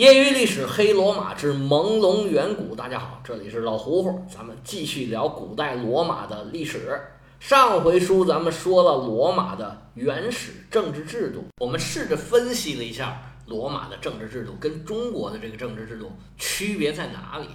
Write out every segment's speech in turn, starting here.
业余历史黑罗马之朦胧远古，大家好，这里是老胡胡，咱们继续聊古代罗马的历史。上回书咱们说了罗马的原始政治制度，我们试着分析了一下罗马的政治制度跟中国的这个政治制度区别在哪里。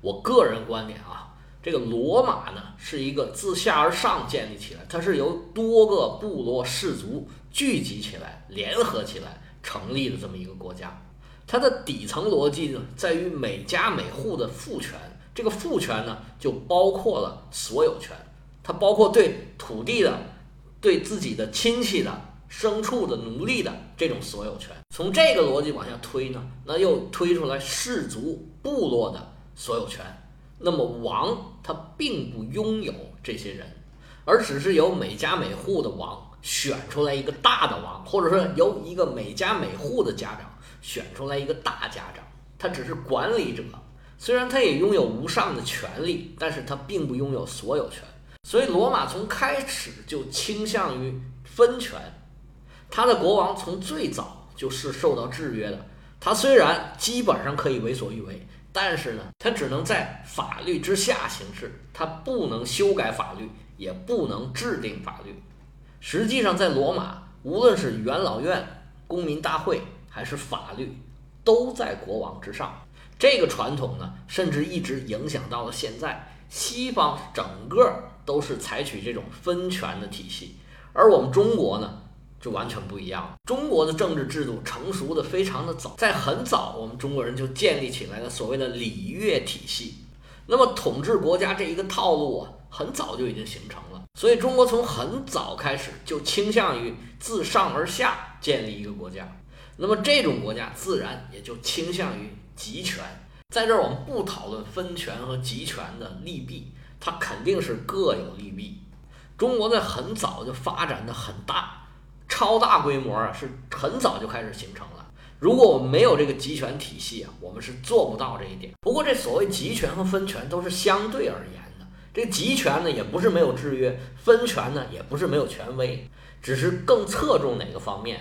我个人观点啊，这个罗马呢是一个自下而上建立起来，它是由多个部落氏族聚集起来、联合起来成立的这么一个国家。它的底层逻辑呢，在于每家每户的父权。这个父权呢，就包括了所有权，它包括对土地的、对自己的亲戚的、牲畜的、奴隶的这种所有权。从这个逻辑往下推呢，那又推出来氏族、部落的所有权。那么王他并不拥有这些人，而只是由每家每户的王选出来一个大的王，或者说由一个每家每户的家长。选出来一个大家长，他只是管理者，虽然他也拥有无上的权利，但是他并不拥有所有权。所以罗马从开始就倾向于分权，他的国王从最早就是受到制约的。他虽然基本上可以为所欲为，但是呢，他只能在法律之下行事，他不能修改法律，也不能制定法律。实际上，在罗马，无论是元老院、公民大会。还是法律都在国王之上，这个传统呢，甚至一直影响到了现在。西方整个都是采取这种分权的体系，而我们中国呢，就完全不一样了。中国的政治制度成熟的非常的早，在很早，我们中国人就建立起来了所谓的礼乐体系。那么统治国家这一个套路啊，很早就已经形成了。所以中国从很早开始就倾向于自上而下建立一个国家。那么这种国家自然也就倾向于集权。在这儿，我们不讨论分权和集权的利弊，它肯定是各有利弊。中国在很早就发展的很大，超大规模啊，是很早就开始形成了。如果我们没有这个集权体系啊，我们是做不到这一点。不过，这所谓集权和分权都是相对而言的。这集权呢，也不是没有制约；分权呢，也不是没有权威，只是更侧重哪个方面。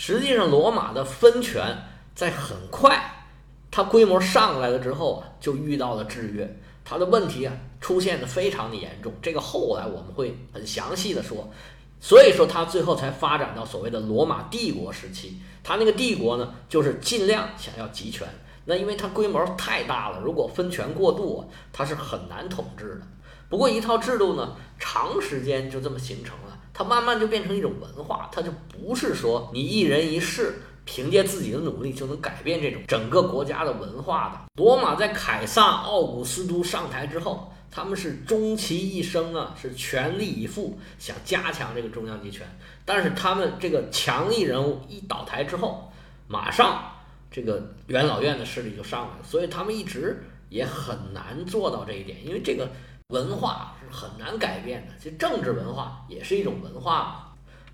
实际上，罗马的分权在很快，它规模上来了之后啊，就遇到了制约，它的问题啊出现的非常的严重。这个后来我们会很详细的说。所以说，它最后才发展到所谓的罗马帝国时期。它那个帝国呢，就是尽量想要集权。那因为它规模太大了，如果分权过度，它是很难统治的。不过一套制度呢，长时间就这么形成了。它慢慢就变成一种文化，它就不是说你一人一世凭借自己的努力就能改变这种整个国家的文化的。罗马在凯撒、奥古斯都上台之后，他们是终其一生啊，是全力以赴想加强这个中央集权。但是他们这个强力人物一倒台之后，马上这个元老院的势力就上来了，所以他们一直也很难做到这一点，因为这个。文化是很难改变的，其实政治文化也是一种文化嘛。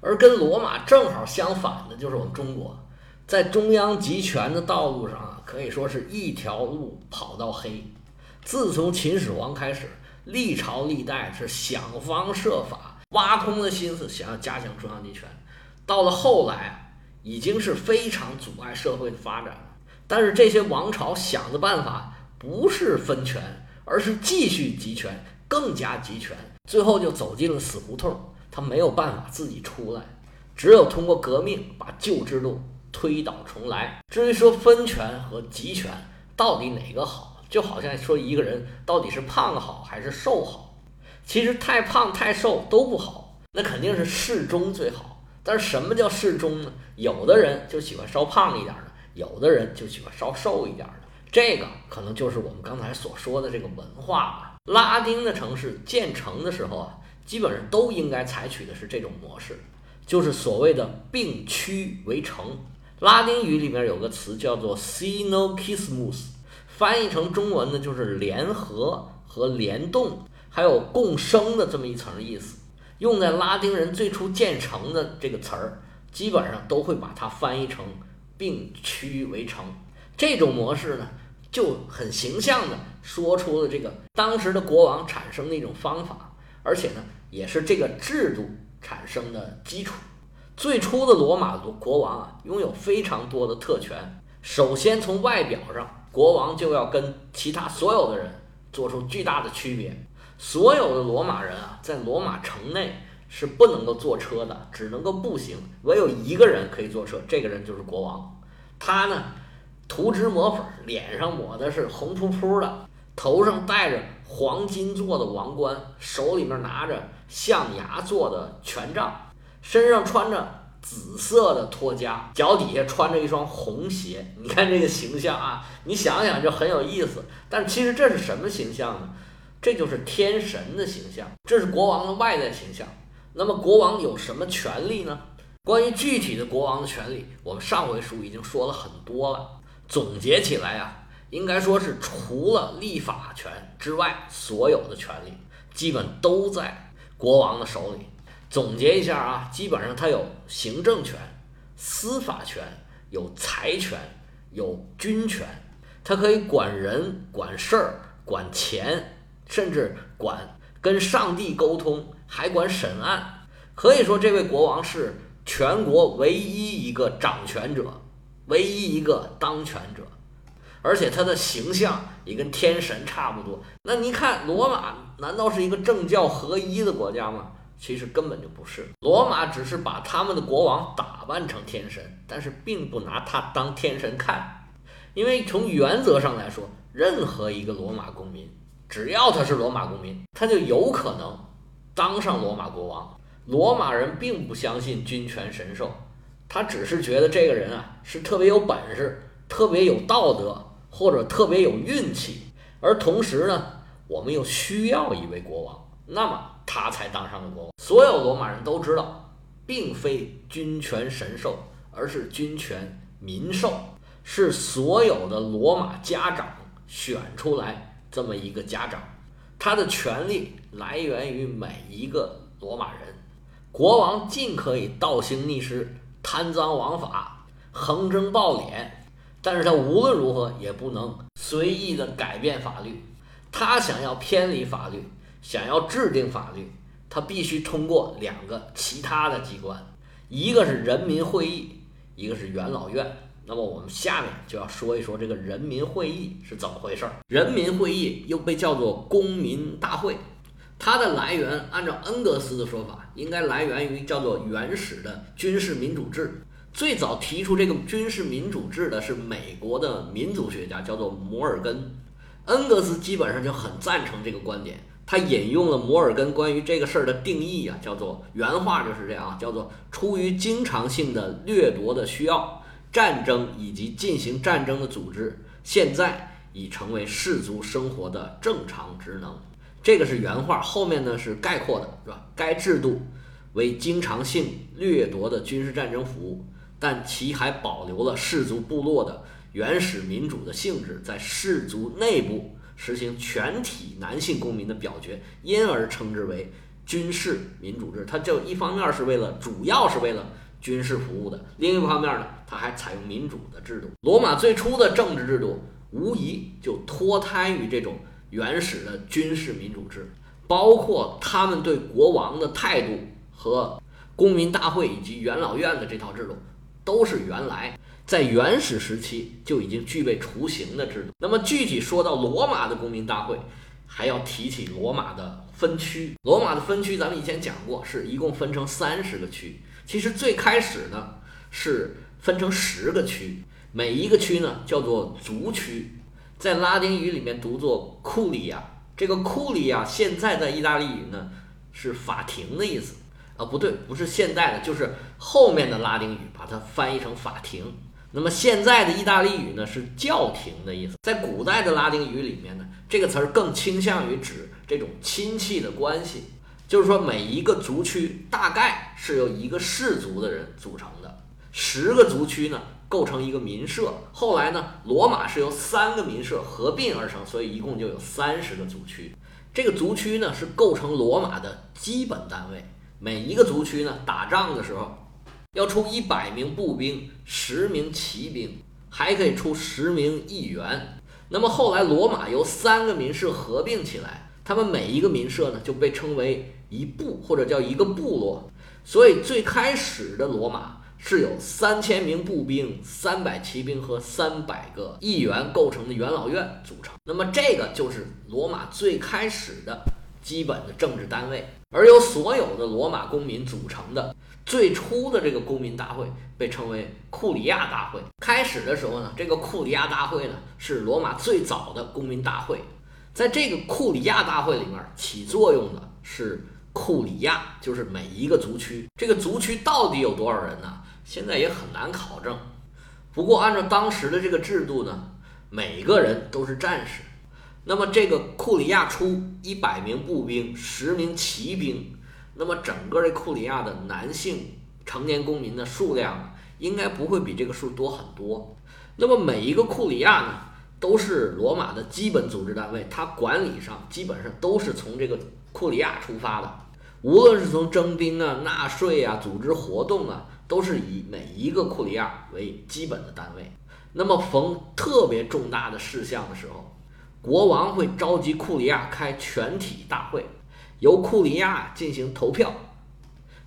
而跟罗马正好相反的，就是我们中国，在中央集权的道路上啊，可以说是一条路跑到黑。自从秦始皇开始，历朝历代是想方设法挖空了心思想要加强中央集权，到了后来啊，已经是非常阻碍社会的发展了。但是这些王朝想的办法不是分权。而是继续集权，更加集权，最后就走进了死胡同。他没有办法自己出来，只有通过革命把旧制度推倒重来。至于说分权和集权到底哪个好，就好像说一个人到底是胖好还是瘦好，其实太胖太瘦都不好，那肯定是适中最好。但是什么叫适中呢？有的人就喜欢稍胖一点的，有的人就喜欢稍瘦一点的。这个可能就是我们刚才所说的这个文化吧。拉丁的城市建成的时候啊，基本上都应该采取的是这种模式，就是所谓的并区为城。拉丁语里面有个词叫做 “synocismus”，翻译成中文呢就是联合和联动，还有共生的这么一层意思。用在拉丁人最初建成的这个词儿，基本上都会把它翻译成并区为城。这种模式呢。就很形象的说出了这个当时的国王产生的一种方法，而且呢，也是这个制度产生的基础。最初的罗马的国王啊，拥有非常多的特权，首先从外表上，国王就要跟其他所有的人做出巨大的区别。所有的罗马人啊，在罗马城内是不能够坐车的，只能够步行。唯有一个人可以坐车，这个人就是国王。他呢，涂脂抹粉，脸上抹的是红扑扑的，头上戴着黄金做的王冠，手里面拿着象牙做的权杖，身上穿着。紫色的托枷，脚底下穿着一双红鞋。你看这个形象啊，你想想就很有意思。但其实这是什么形象呢？这就是天神的形象，这是国王的外在形象。那么国王有什么权利呢？关于具体的国王的权利，我们上回书已经说了很多了。总结起来啊，应该说是除了立法权之外，所有的权利基本都在国王的手里。总结一下啊，基本上他有行政权、司法权、有财权、有军权，他可以管人、管事儿、管钱，甚至管跟上帝沟通，还管审案。可以说，这位国王是全国唯一一个掌权者，唯一一个当权者，而且他的形象也跟天神差不多。那你看，罗马难道是一个政教合一的国家吗？其实根本就不是，罗马只是把他们的国王打扮成天神，但是并不拿他当天神看，因为从原则上来说，任何一个罗马公民，只要他是罗马公民，他就有可能当上罗马国王。罗马人并不相信君权神授，他只是觉得这个人啊是特别有本事、特别有道德或者特别有运气，而同时呢，我们又需要一位国王，那么。他才当上了国王。所有罗马人都知道，并非君权神授，而是君权民授，是所有的罗马家长选出来这么一个家长，他的权力来源于每一个罗马人。国王尽可以倒行逆施、贪赃枉法、横征暴敛，但是他无论如何也不能随意的改变法律。他想要偏离法律。想要制定法律，他必须通过两个其他的机关，一个是人民会议，一个是元老院。那么我们下面就要说一说这个人民会议是怎么回事儿。人民会议又被叫做公民大会，它的来源按照恩格斯的说法，应该来源于叫做原始的军事民主制。最早提出这个军事民主制的是美国的民族学家，叫做摩尔根。恩格斯基本上就很赞成这个观点。他引用了摩尔根关于这个事儿的定义啊，叫做原话就是这样啊，叫做出于经常性的掠夺的需要，战争以及进行战争的组织，现在已成为氏族生活的正常职能。这个是原话，后面呢是概括的，是吧？该制度为经常性掠夺的军事战争服务，但其还保留了氏族部落的原始民主的性质，在氏族内部。实行全体男性公民的表决，因而称之为军事民主制。它就一方面是为了，主要是为了军事服务的；另一方面呢，它还采用民主的制度。罗马最初的政治制度无疑就脱胎于这种原始的军事民主制，包括他们对国王的态度和公民大会以及元老院的这套制度，都是原来。在原始时期就已经具备雏形的制度。那么具体说到罗马的公民大会，还要提起罗马的分区。罗马的分区咱们以前讲过，是一共分成三十个区。其实最开始呢是分成十个区，每一个区呢叫做族区，在拉丁语里面读作库里亚。这个库里亚现在在意大利语呢是法庭的意思啊，不对，不是现在的，就是后面的拉丁语把它翻译成法庭。那么现在的意大利语呢是教廷的意思，在古代的拉丁语里面呢，这个词儿更倾向于指这种亲戚的关系，就是说每一个族区大概是由一个氏族的人组成的，十个族区呢构成一个民社。后来呢，罗马是由三个民社合并而成，所以一共就有三十个族区。这个族区呢是构成罗马的基本单位，每一个族区呢打仗的时候。要出一百名步兵，十名骑兵，还可以出十名议员。那么后来罗马由三个民社合并起来，他们每一个民社呢就被称为一部或者叫一个部落。所以最开始的罗马是由三千名步兵、三百骑兵和三百个议员构成的元老院组成。那么，这个就是罗马最开始的基本的政治单位，而由所有的罗马公民组成的最初的这个公民大会被称为库里亚大会。开始的时候呢，这个库里亚大会呢是罗马最早的公民大会，在这个库里亚大会里面起作用的是。库里亚就是每一个族区，这个族区到底有多少人呢？现在也很难考证。不过按照当时的这个制度呢，每个人都是战士。那么这个库里亚出一百名步兵，十名骑兵，那么整个这库里亚的男性成年公民的数量应该不会比这个数多很多。那么每一个库里亚呢，都是罗马的基本组织单位，它管理上基本上都是从这个库里亚出发的。无论是从征兵啊、纳税啊、组织活动啊，都是以每一个库里亚为基本的单位。那么逢特别重大的事项的时候，国王会召集库里亚开全体大会，由库里亚进行投票。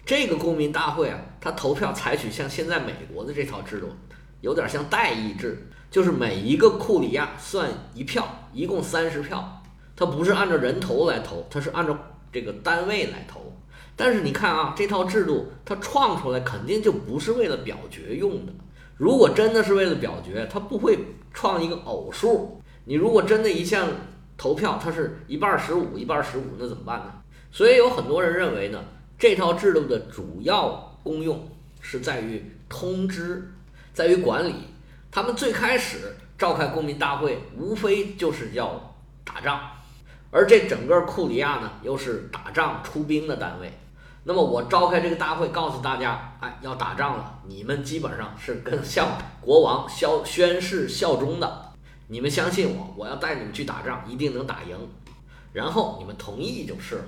这个公民大会啊，它投票采取像现在美国的这套制度，有点像代议制，就是每一个库里亚算一票，一共三十票。它不是按照人头来投，它是按照。这个单位来投，但是你看啊，这套制度它创出来肯定就不是为了表决用的。如果真的是为了表决，它不会创一个偶数。你如果真的一项投票它是一半十五，一半十五，那怎么办呢？所以有很多人认为呢，这套制度的主要功用是在于通知，在于管理。他们最开始召开公民大会，无非就是要打仗。而这整个库里亚呢，又是打仗出兵的单位。那么我召开这个大会，告诉大家，哎，要打仗了，你们基本上是跟向国王效宣誓效忠的。你们相信我，我要带你们去打仗，一定能打赢。然后你们同意就是了。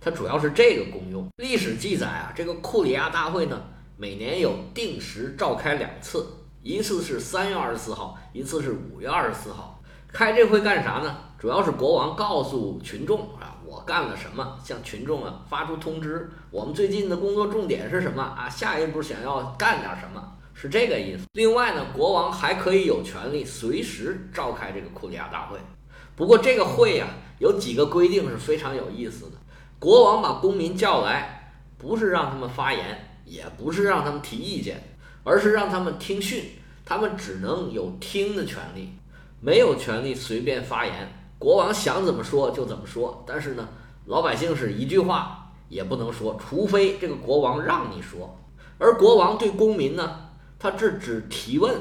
它主要是这个功用。历史记载啊，这个库里亚大会呢，每年有定时召开两次，一次是三月二十四号，一次是五月二十四号。开这会干啥呢？主要是国王告诉群众啊，我干了什么，向群众啊发出通知。我们最近的工作重点是什么啊？下一步想要干点什么，是这个意思。另外呢，国王还可以有权利随时召开这个库里亚大会。不过这个会呀，有几个规定是非常有意思的。国王把公民叫来，不是让他们发言，也不是让他们提意见，而是让他们听训。他们只能有听的权利。没有权利随便发言，国王想怎么说就怎么说。但是呢，老百姓是一句话也不能说，除非这个国王让你说。而国王对公民呢，他这只提问；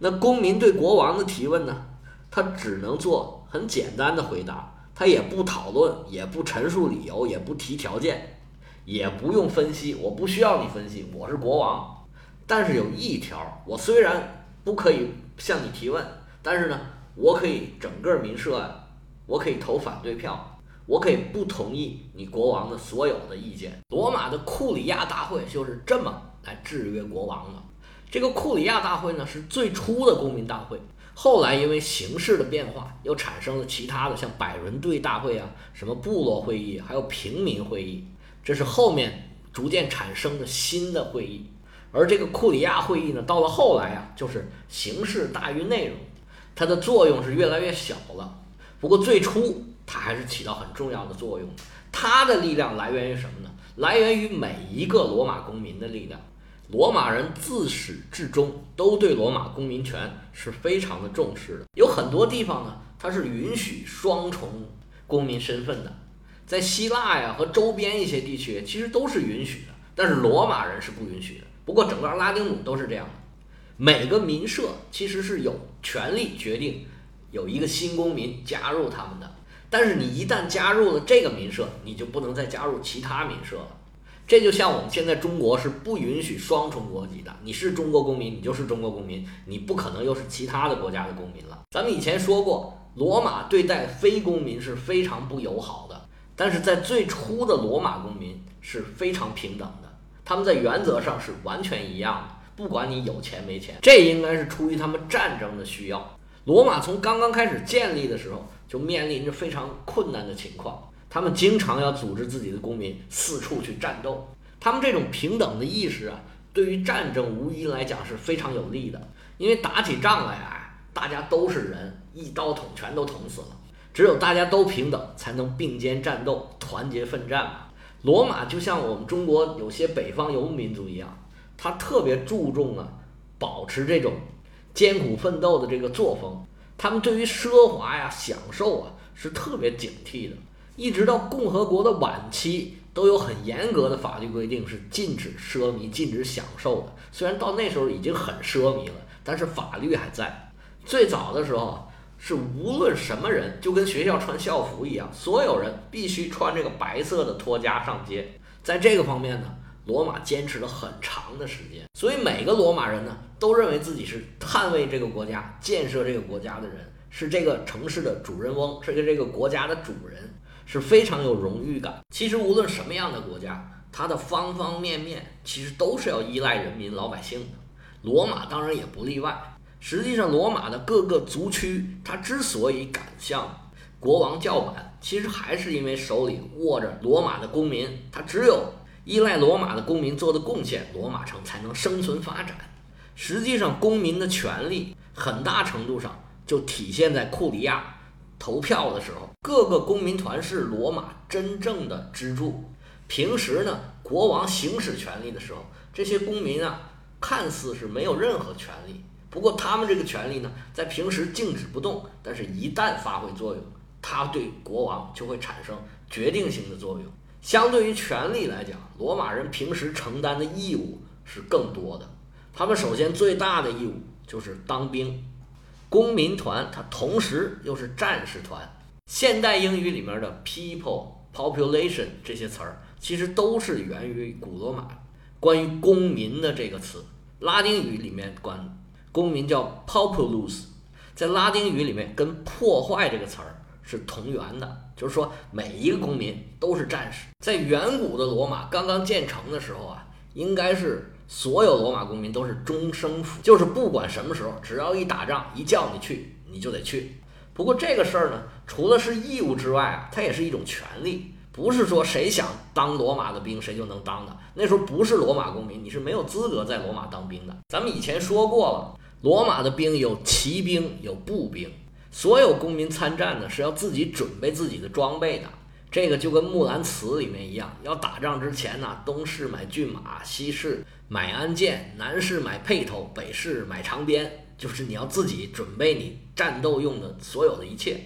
那公民对国王的提问呢，他只能做很简单的回答，他也不讨论，也不陈述理由，也不提条件，也不用分析。我不需要你分析，我是国王。但是有一条，我虽然不可以向你提问。但是呢，我可以整个民社啊，我可以投反对票，我可以不同意你国王的所有的意见。罗马的库里亚大会就是这么来制约国王的。这个库里亚大会呢，是最初的公民大会，后来因为形势的变化，又产生了其他的，像百人队大会啊，什么部落会议，还有平民会议，这是后面逐渐产生的新的会议。而这个库里亚会议呢，到了后来啊，就是形式大于内容。它的作用是越来越小了，不过最初它还是起到很重要的作用。它的力量来源于什么呢？来源于每一个罗马公民的力量。罗马人自始至终都对罗马公民权是非常的重视的。有很多地方呢，它是允许双重公民身份的，在希腊呀和周边一些地区其实都是允许的，但是罗马人是不允许的。不过整个拉丁姆都是这样的。每个民社其实是有权利决定有一个新公民加入他们的，但是你一旦加入了这个民社，你就不能再加入其他民社了。这就像我们现在中国是不允许双重国籍的，你是中国公民，你就是中国公民，你不可能又是其他的国家的公民了。咱们以前说过，罗马对待非公民是非常不友好的，但是在最初的罗马公民是非常平等的，他们在原则上是完全一样的。不管你有钱没钱，这应该是出于他们战争的需要。罗马从刚刚开始建立的时候，就面临着非常困难的情况。他们经常要组织自己的公民四处去战斗。他们这种平等的意识啊，对于战争无疑来讲是非常有利的，因为打起仗来啊，大家都是人，一刀捅全都捅死了。只有大家都平等，才能并肩战斗，团结奋战嘛。罗马就像我们中国有些北方游牧民族一样，他特别注重啊，保持这种艰苦奋斗的这个作风。他们对于奢华呀、享受啊，是特别警惕的。一直到共和国的晚期，都有很严格的法律规定，是禁止奢靡、禁止享受的。虽然到那时候已经很奢靡了，但是法律还在。最早的时候。是无论什么人，就跟学校穿校服一样，所有人必须穿这个白色的托加上街。在这个方面呢，罗马坚持了很长的时间。所以每个罗马人呢，都认为自己是捍卫这个国家、建设这个国家的人，是这个城市的主人翁，是个这个国家的主人，是非常有荣誉感。其实无论什么样的国家，它的方方面面其实都是要依赖人民老百姓的。罗马当然也不例外。实际上，罗马的各个族区，它之所以敢向国王叫板，其实还是因为手里握着罗马的公民。他只有依赖罗马的公民做的贡献，罗马城才能生存发展。实际上，公民的权利很大程度上就体现在库里亚投票的时候，各个公民团是罗马真正的支柱。平时呢，国王行使权力的时候，这些公民啊，看似是没有任何权利。不过他们这个权利呢，在平时静止不动，但是一旦发挥作用，它对国王就会产生决定性的作用。相对于权力来讲，罗马人平时承担的义务是更多的。他们首先最大的义务就是当兵。公民团它同时又是战士团。现代英语里面的 people、population 这些词儿，其实都是源于古罗马关于公民的这个词。拉丁语里面管。公民叫 populus，在拉丁语里面跟破坏这个词儿是同源的，就是说每一个公民都是战士。在远古的罗马刚刚建成的时候啊，应该是所有罗马公民都是终生服，就是不管什么时候，只要一打仗一叫你去，你就得去。不过这个事儿呢，除了是义务之外啊，它也是一种权利，不是说谁想当罗马的兵谁就能当的。那时候不是罗马公民，你是没有资格在罗马当兵的。咱们以前说过了。罗马的兵有骑兵，有步兵。所有公民参战呢，是要自己准备自己的装备的。这个就跟《木兰辞》里面一样，要打仗之前呢，东市买骏马，西市买鞍鞯，南市买辔头，北市买长鞭，就是你要自己准备你战斗用的所有的一切。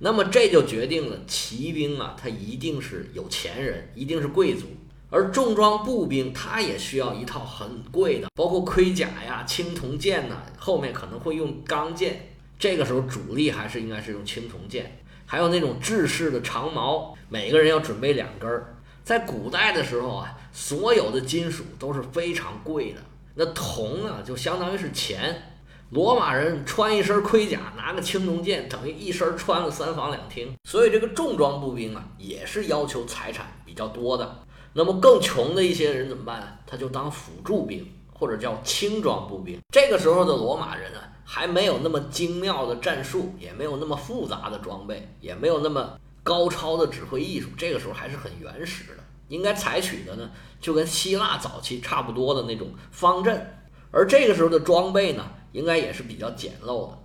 那么这就决定了骑兵啊，他一定是有钱人，一定是贵族。而重装步兵，他也需要一套很贵的，包括盔甲呀、青铜剑呐，后面可能会用钢剑。这个时候主力还是应该是用青铜剑，还有那种制式的长矛，每个人要准备两根儿。在古代的时候啊，所有的金属都是非常贵的，那铜啊就相当于是钱。罗马人穿一身盔甲，拿个青铜剑，等于一身穿了三房两厅。所以这个重装步兵啊，也是要求财产比较多的。那么更穷的一些人怎么办？他就当辅助兵，或者叫轻装步兵。这个时候的罗马人啊，还没有那么精妙的战术，也没有那么复杂的装备，也没有那么高超的指挥艺术。这个时候还是很原始的，应该采取的呢，就跟希腊早期差不多的那种方阵。而这个时候的装备呢，应该也是比较简陋的。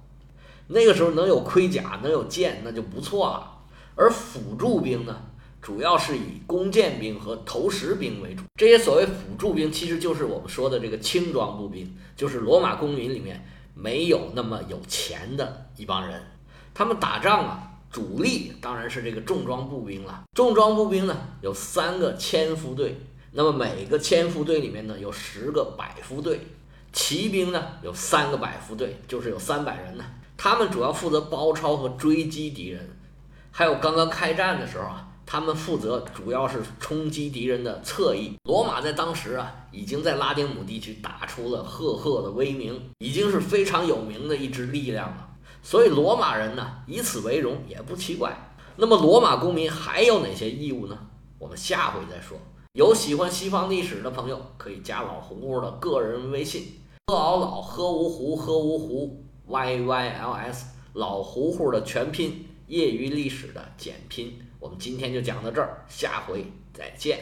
那个时候能有盔甲，能有剑，那就不错了。而辅助兵呢？主要是以弓箭兵和投石兵为主，这些所谓辅助兵其实就是我们说的这个轻装步兵，就是罗马公民里面没有那么有钱的一帮人。他们打仗啊，主力当然是这个重装步兵了。重装步兵呢有三个千夫队，那么每个千夫队里面呢有十个百夫队。骑兵呢有三个百夫队，就是有三百人呢。他们主要负责包抄和追击敌人，还有刚刚开战的时候啊。他们负责主要是冲击敌人的侧翼。罗马在当时啊，已经在拉丁姆地区打出了赫赫的威名，已经是非常有名的一支力量了。所以罗马人呢，以此为荣也不奇怪。那么罗马公民还有哪些义务呢？我们下回再说。有喜欢西方历史的朋友，可以加老胡胡的个人微信：喝熬老喝芜湖喝芜湖 y y l s 老胡胡的全拼，业余历史的简拼。我们今天就讲到这儿，下回再见。